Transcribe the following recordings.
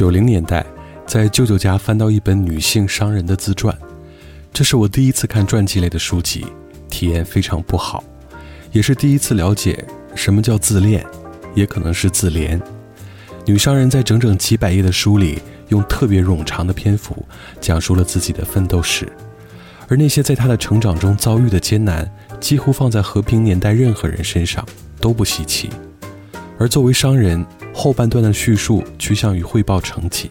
九零年代，在舅舅家翻到一本女性商人的自传，这是我第一次看传记类的书籍，体验非常不好，也是第一次了解什么叫自恋，也可能是自怜。女商人在整整几百页的书里，用特别冗长的篇幅讲述了自己的奋斗史，而那些在她的成长中遭遇的艰难，几乎放在和平年代任何人身上都不稀奇。而作为商人，后半段的叙述趋向于汇报成绩。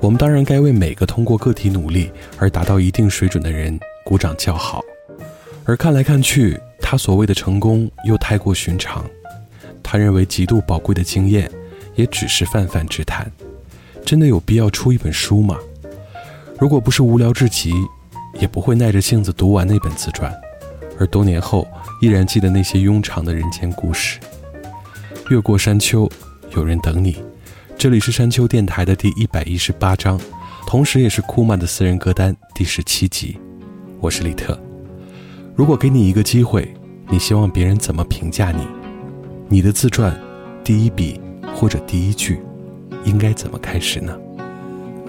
我们当然该为每个通过个体努力而达到一定水准的人鼓掌叫好。而看来看去，他所谓的成功又太过寻常，他认为极度宝贵的经验也只是泛泛之谈。真的有必要出一本书吗？如果不是无聊至极，也不会耐着性子读完那本自传，而多年后依然记得那些庸常的人间故事。越过山丘，有人等你。这里是山丘电台的第一百一十八章，同时也是库曼的私人歌单第十七集。我是李特。如果给你一个机会，你希望别人怎么评价你？你的自传第一笔或者第一句，应该怎么开始呢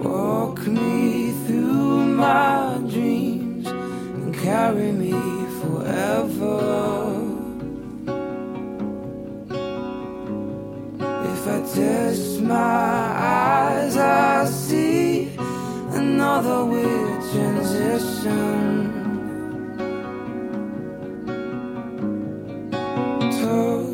？Walk me through my dreams and carry me forever. Test my eyes, I see another weird transition. Touch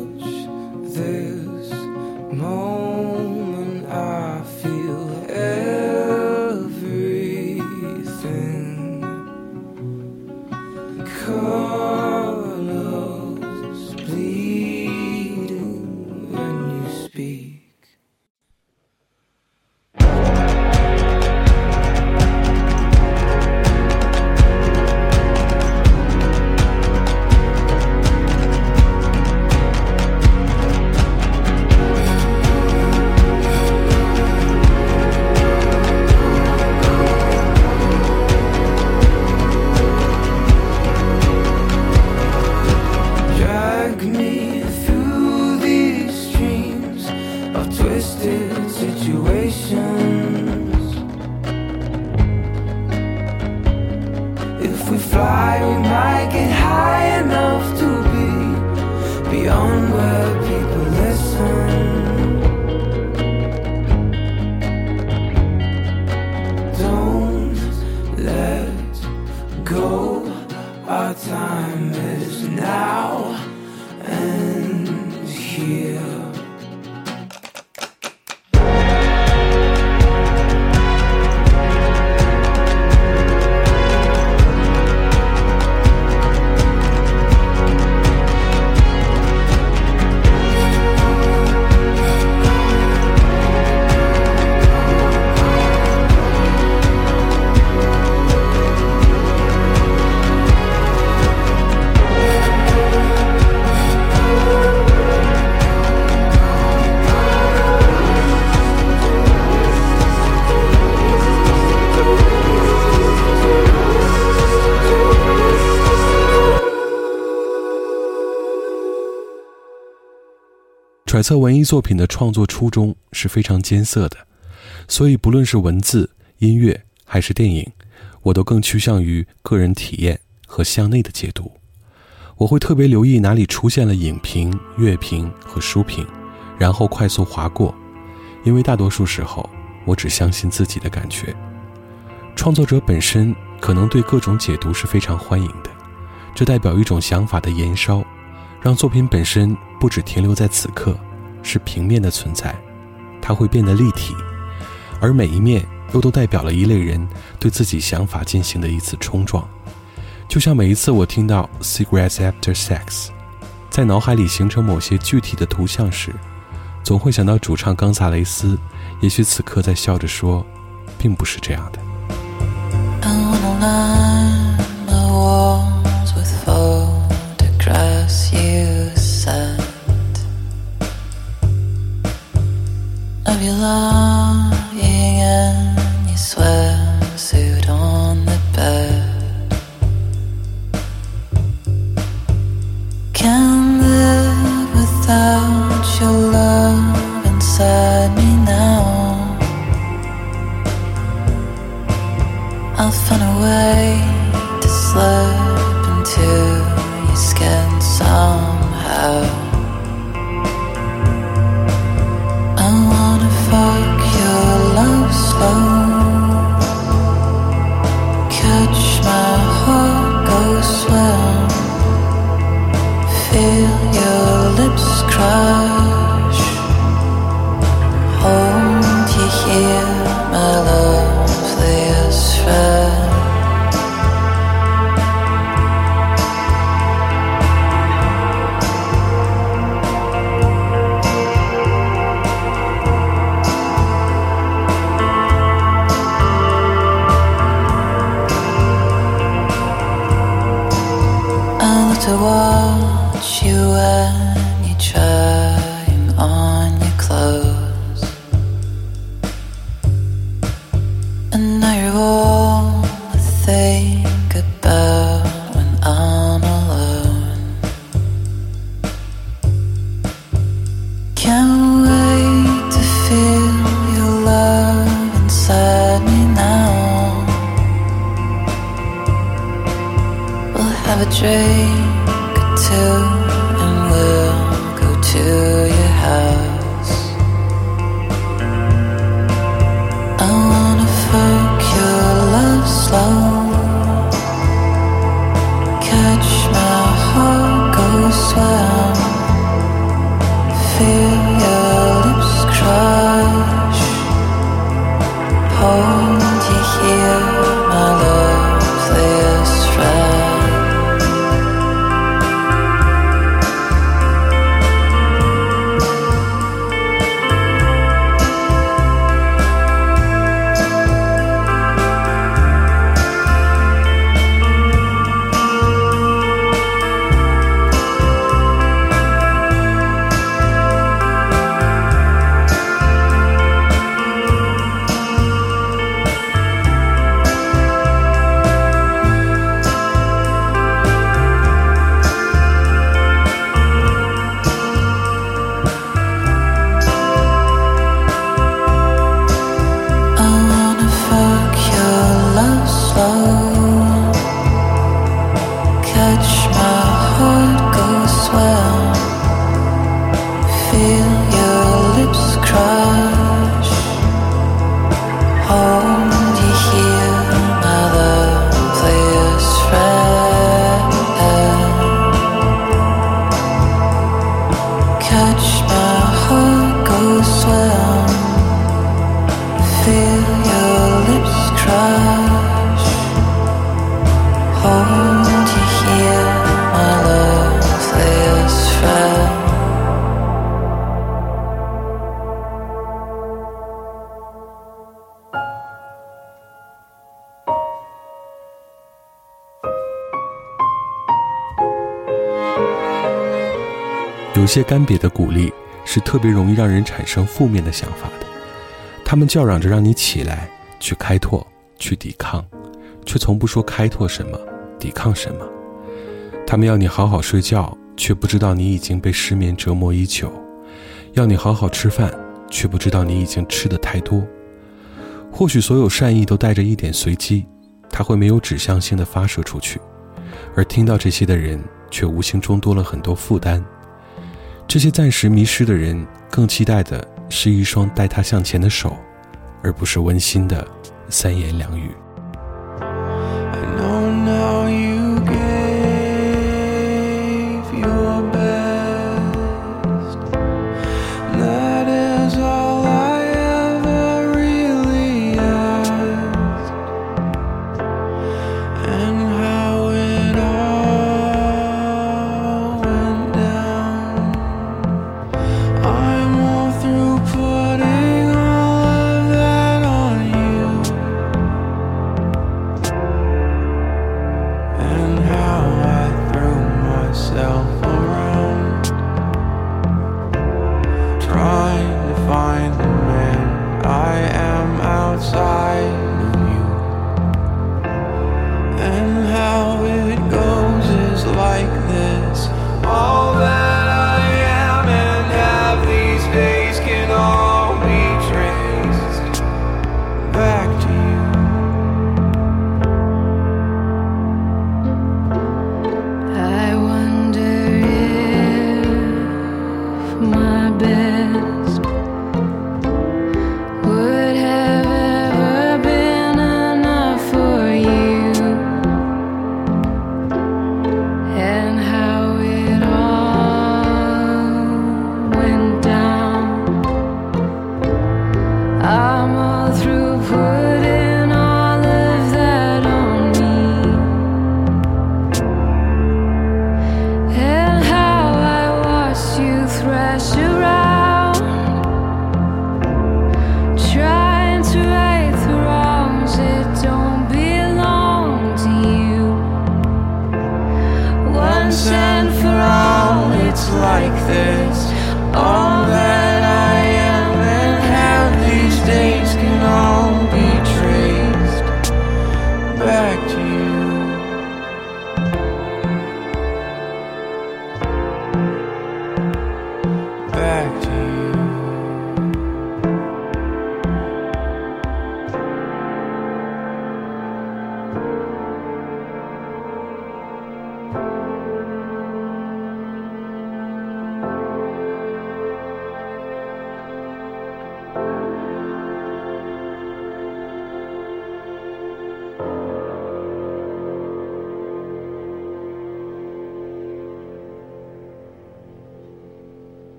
揣测文艺作品的创作初衷是非常艰涩的，所以不论是文字、音乐还是电影，我都更趋向于个人体验和向内的解读。我会特别留意哪里出现了影评、乐评和书评，然后快速划过，因为大多数时候我只相信自己的感觉。创作者本身可能对各种解读是非常欢迎的，这代表一种想法的燃烧。让作品本身不只停留在此刻，是平面的存在，它会变得立体，而每一面又都代表了一类人对自己想法进行的一次冲撞。就像每一次我听到 “cigarettes after sex”，在脑海里形成某些具体的图像时，总会想到主唱冈萨雷斯，也许此刻在笑着说，并不是这样的。love. 有些干瘪的鼓励是特别容易让人产生负面的想法的，他们叫嚷着让你起来，去开拓，去抵抗，却从不说开拓什么，抵抗什么。他们要你好好睡觉，却不知道你已经被失眠折磨已久。要你好好吃饭，却不知道你已经吃的太多。或许所有善意都带着一点随机，它会没有指向性的发射出去，而听到这些的人却无形中多了很多负担。这些暂时迷失的人更期待的是一双带他向前的手，而不是温馨的三言两语。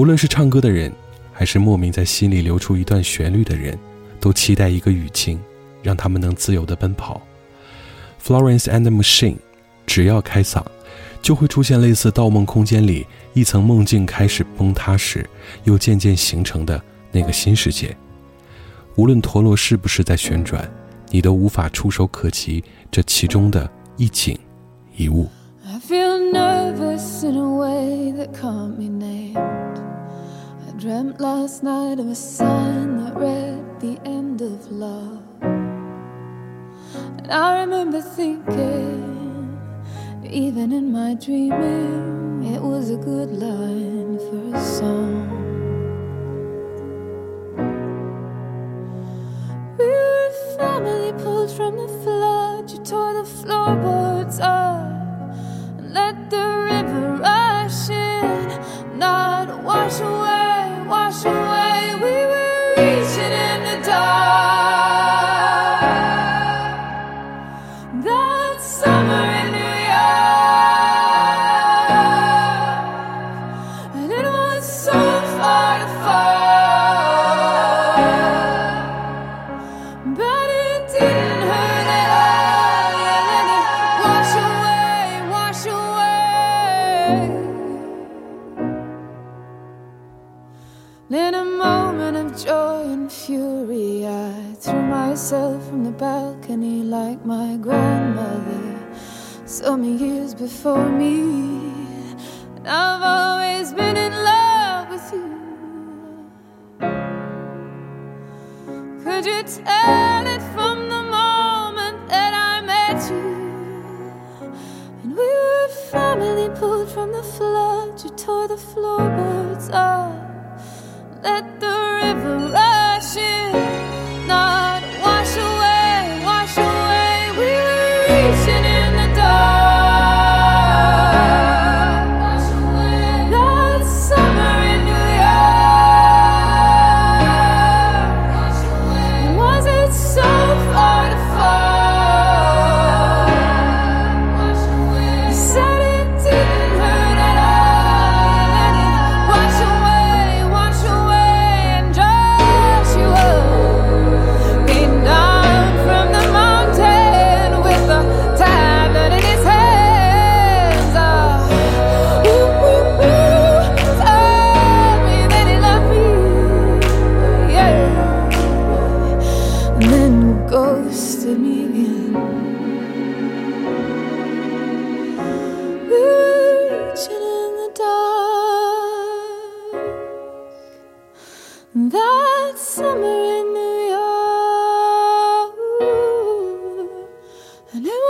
无论是唱歌的人，还是莫名在心里流出一段旋律的人，都期待一个雨晴，让他们能自由地奔跑。Florence and the Machine，只要开嗓，就会出现类似《盗梦空间》里一层梦境开始崩塌时，又渐渐形成的那个新世界。无论陀螺是不是在旋转，你都无法触手可及这其中的一景一物。I feel nervous in a way that can't be name Dreamt last night of a sign that read the end of love. And I remember thinking, even in my dreaming, it was a good line for a song. We were a family pulled from the flood. You tore the floorboards up and let the river rush in, not wash away, wash away. Before me. I've always been in love with you. Could you tell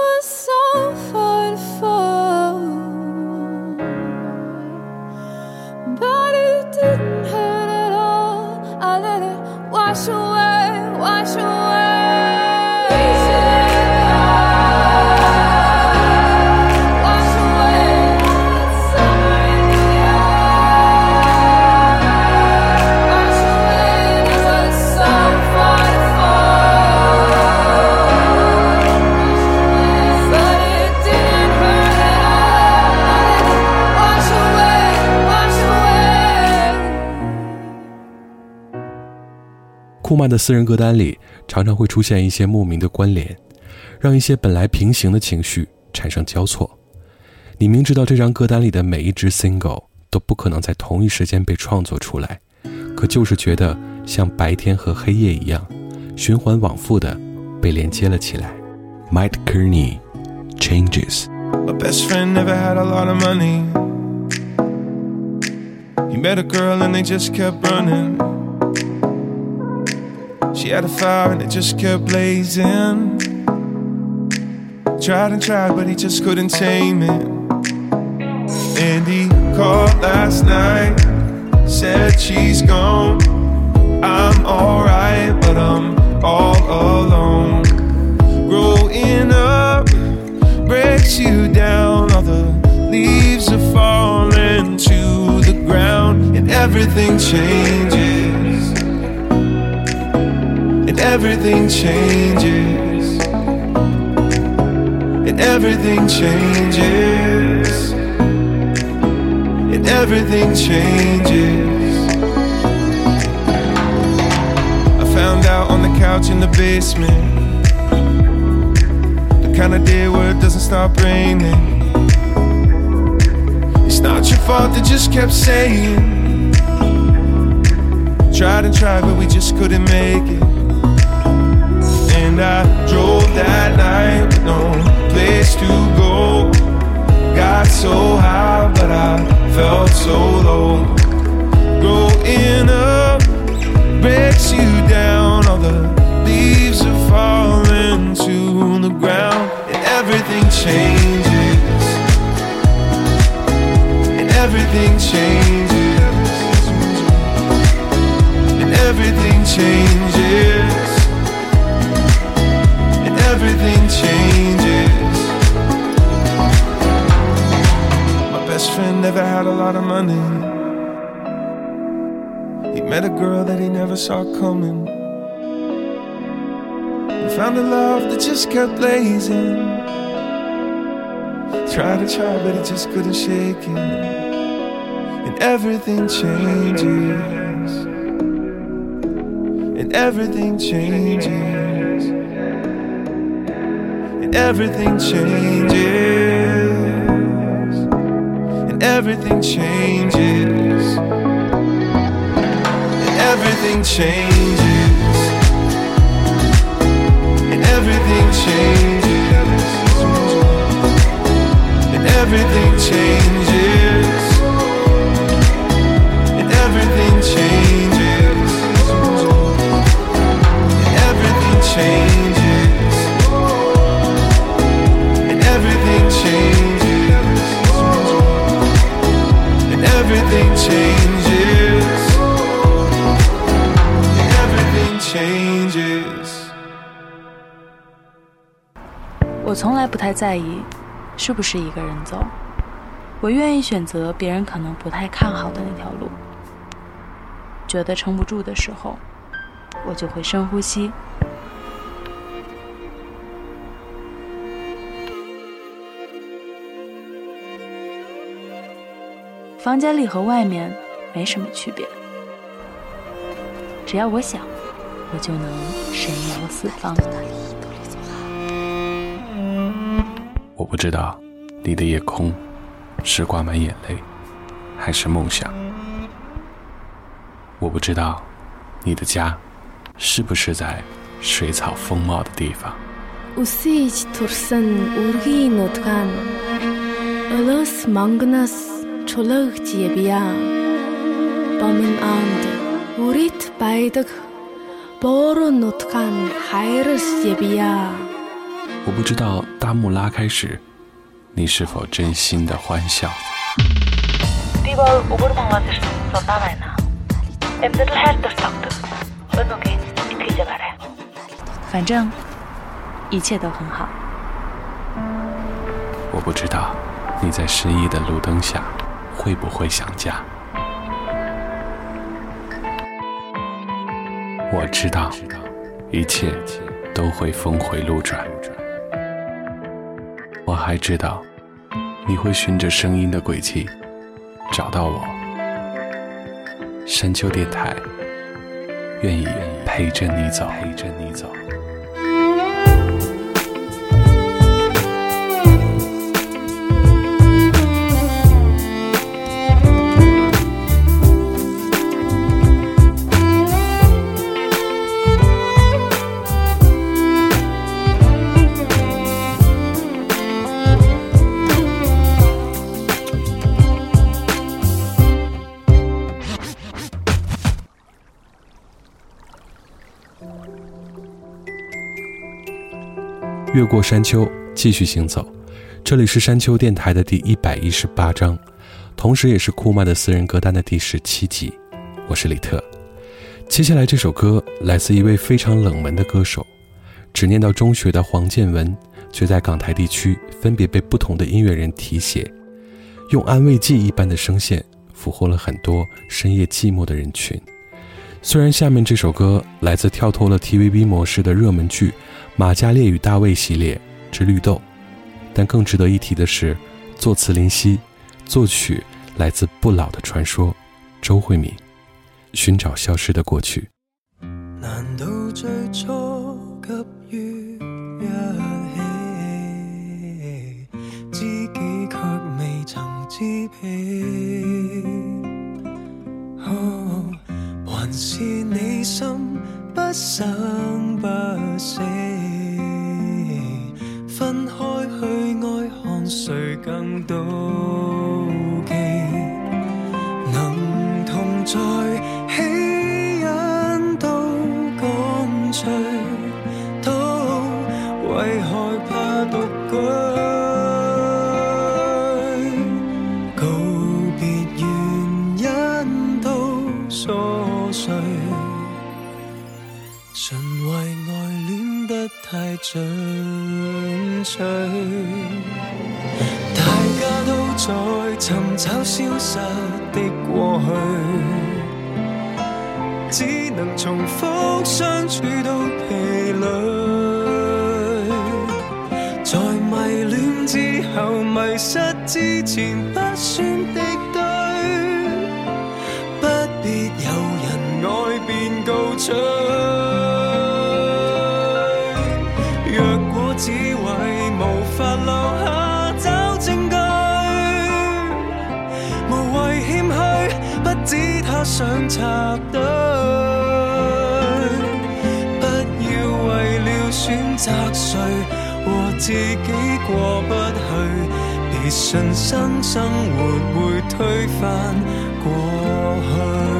was so far 库曼的私人歌单里常常会出现一些莫名的关联，让一些本来平行的情绪产生交错。你明知道这张歌单里的每一支 single 都不可能在同一时间被创作出来，可就是觉得像白天和黑夜一样，循环往复的被连接了起来。Mike Kearney Changes。My best friend never had a lot of money. He met a girl and they just kept running. She had a fire and it just kept blazing. Tried and tried, but he just couldn't tame it. And he called last night, said she's gone. I'm alright, but I'm all alone. Growing up breaks you down. All the leaves are falling to the ground, and everything changes. Everything changes. And everything changes. And everything changes. I found out on the couch in the basement the kind of day where it doesn't stop raining. It's not your fault, they just kept saying. Tried and tried, but we just couldn't make it. And I drove that night with no place to go. Got so high, but I felt so low. Growing up breaks you down, all the leaves are falling to the ground, and everything changes. And everything changes. And everything changes. Everything changes. My best friend never had a lot of money. He met a girl that he never saw coming. And found a love that just kept blazing. Tried to try, but he just couldn't shake it. And everything changes. And everything changes. And everything changes. And everything changes. And everything changes. And everything changes. everything changes. And everything changes. And everything changes. 我从来不太在意是不是一个人走，我愿意选择别人可能不太看好的那条路。觉得撑不住的时候，我就会深呼吸，房间里和外面没什么区别，只要我想，我就能神游四方。我不知道你的夜空是挂满眼泪，还是梦想。我不知道你的家是不是在水草丰茂的地方。Үсэж турсан үргийн нутгаан Олос мангнаас чулаагч явъя. Бомын анд үрит байдаг боору нутгаан хайрс явъя. 我不知道大幕拉开时，你是否真心的欢笑。 Би бол өгөр монгол ирсэн судаа байна. Амьдрал хайр дуртагдаг. Өнөөгийн итгэж байгаарай. 反正一切都很好。我不知道你在失意的路灯下 会不会想家。我知道一切都会峰回路转。我还知道你会循着声音的轨迹找到我。山丘电台愿意陪着你走，陪着你走。过山丘，继续行走。这里是山丘电台的第一百一十八章，同时也是库曼的私人歌单的第十七集。我是李特。接下来这首歌来自一位非常冷门的歌手，只念到中学的黄建文，却在港台地区分别被不同的音乐人提携，用安慰剂一般的声线俘获了很多深夜寂寞的人群。虽然下面这首歌来自跳脱了 TVB 模式的热门剧《马加列与大卫》系列之《绿豆》，但更值得一提的是，作词林夕，作曲来自不老的传說周慧敏，《尋找消失的過去》。難道最初急於一起，知己卻未曾知彼？是你心不生不死？分开去爱，看谁更懂相處信新生活会推翻过去。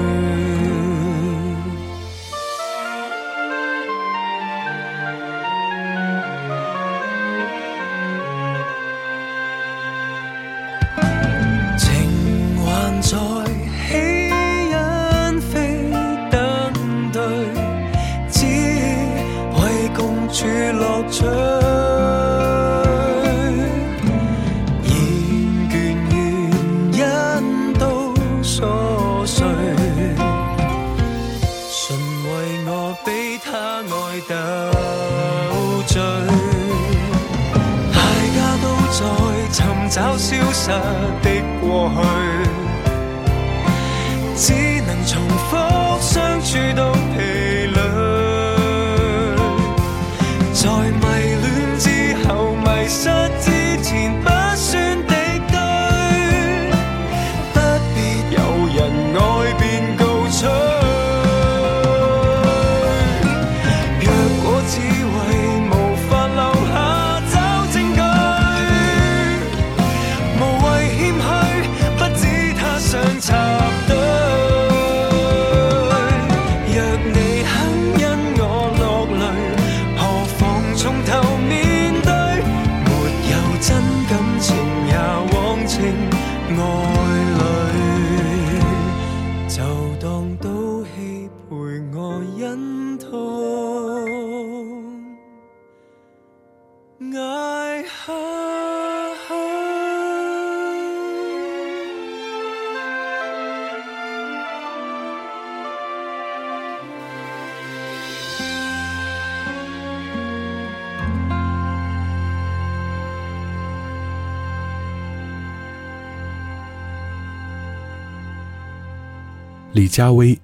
李佳薇，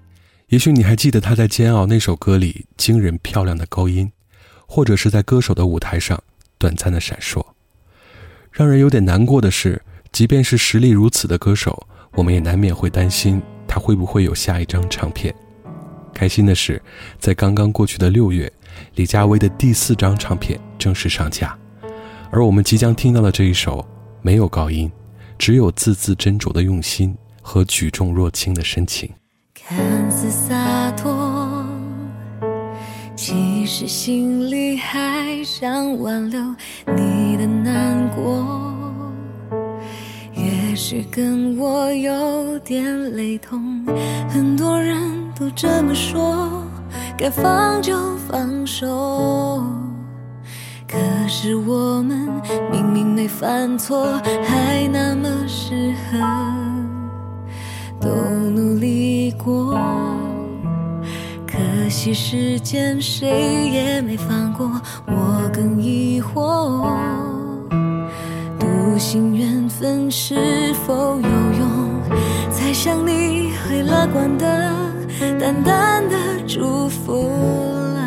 也许你还记得她在《煎熬》那首歌里惊人漂亮的高音，或者是在歌手的舞台上短暂的闪烁。让人有点难过的是，即便是实力如此的歌手，我们也难免会担心他会不会有下一张唱片。开心的是，在刚刚过去的六月，李佳薇的第四张唱片正式上架，而我们即将听到的这一首没有高音，只有字字斟酌的用心和举重若轻的深情。看似洒脱，其实心里还想挽留你的难过。越是跟我有点雷同，很多人都这么说，该放就放手。可是我们明明没犯错，还那么适合。都努力过，可惜时间谁也没放过，我更疑惑。笃信缘分是否有用？才想你会乐观的，淡淡的祝福了。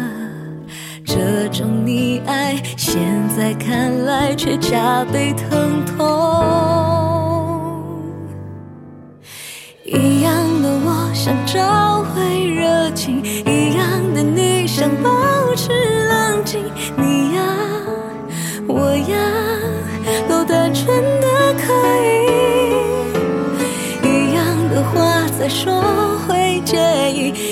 这种溺爱，现在看来却加倍疼痛。一想找回热情，一样的你想保持冷静。你呀，我呀，都单纯的可以。一样的话再说会介意，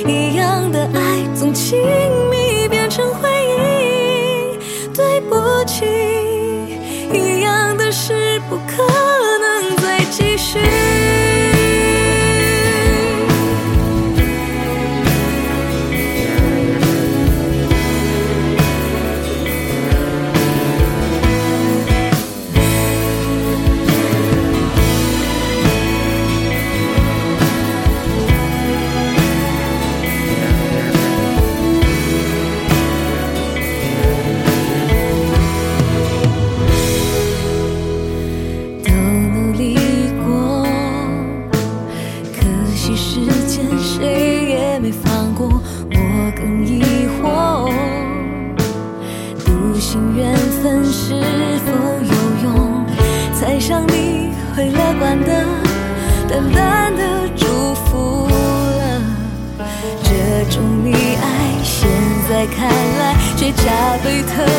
却加倍疼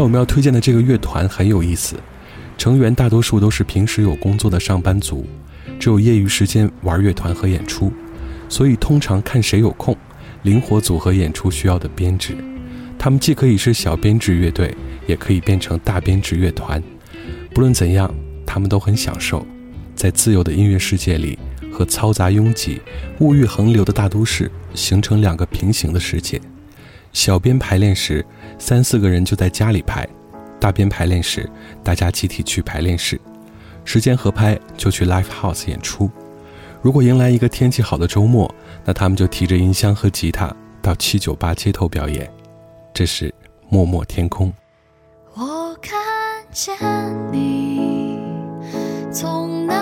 来我们要推荐的这个乐团很有意思，成员大多数都是平时有工作的上班族，只有业余时间玩乐团和演出，所以通常看谁有空，灵活组合演出需要的编制。他们既可以是小编制乐队，也可以变成大编制乐团。不论怎样，他们都很享受在自由的音乐世界里和嘈杂拥挤、物欲横流的大都市形成两个平行的世界。小编排练时，三四个人就在家里排；大编排练时，大家集体去排练室。时间合拍就去 live house 演出。如果迎来一个天气好的周末，那他们就提着音箱和吉他到七九八街头表演。这是默默天空。我看见你从那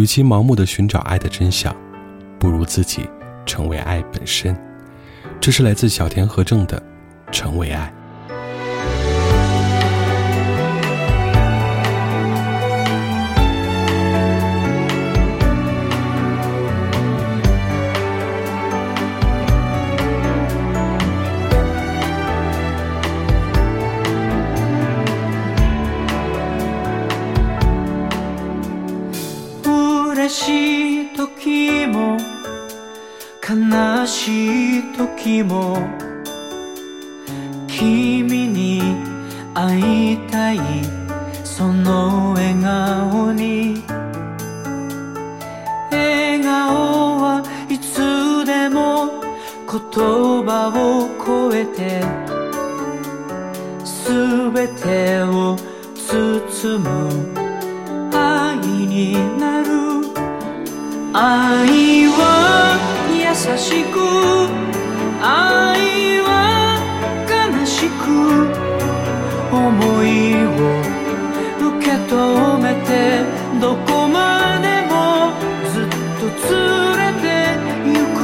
与其盲目的寻找爱的真相，不如自己成为爱本身。这是来自小田和正的《成为爱》。めてどこまでもずっと連れてゆく。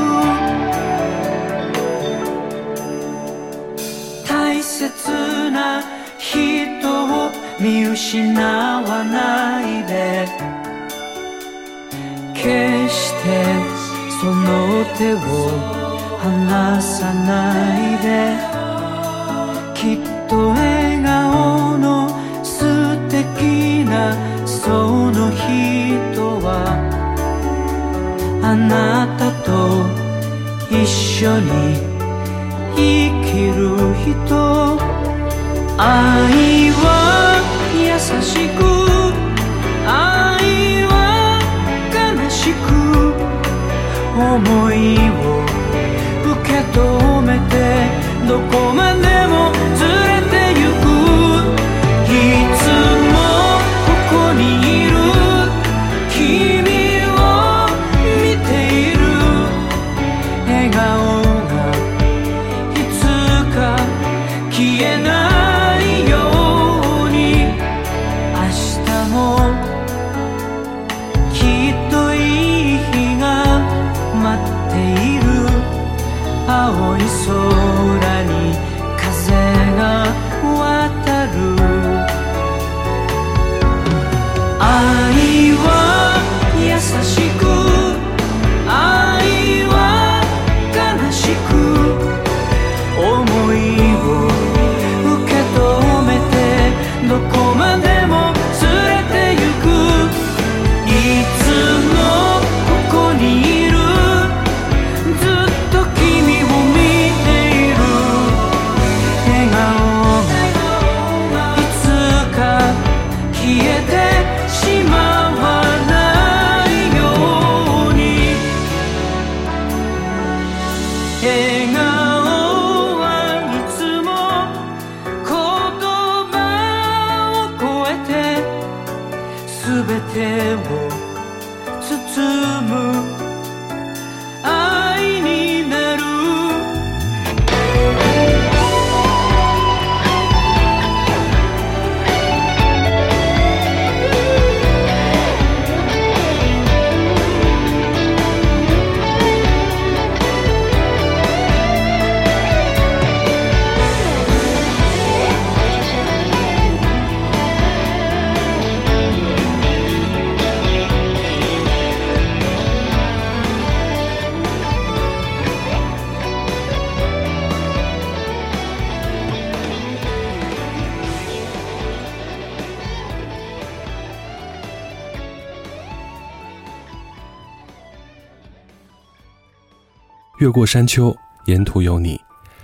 大切な人を見失わないで。決してその手を離さないで。きっとなたと一緒に生きる人。愛は優しく愛は悲しく思いを受け止めてどこまでも連れ越过山丘，沿途有你。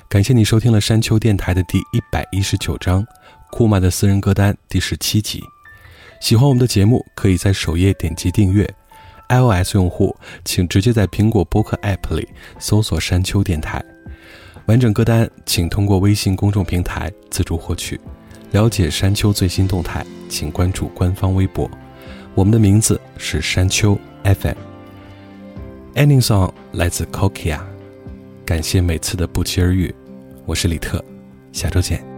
感谢你收听了山丘电台的第一百一十九章，库玛的私人歌单第十七集。喜欢我们的节目，可以在首页点击订阅。iOS 用户请直接在苹果播客 App 里搜索“山丘电台”。完整歌单请通过微信公众平台自助获取。了解山丘最新动态，请关注官方微博。我们的名字是山丘 FM。Ending song 来自 Kokia，感谢每次的不期而遇，我是李特，下周见。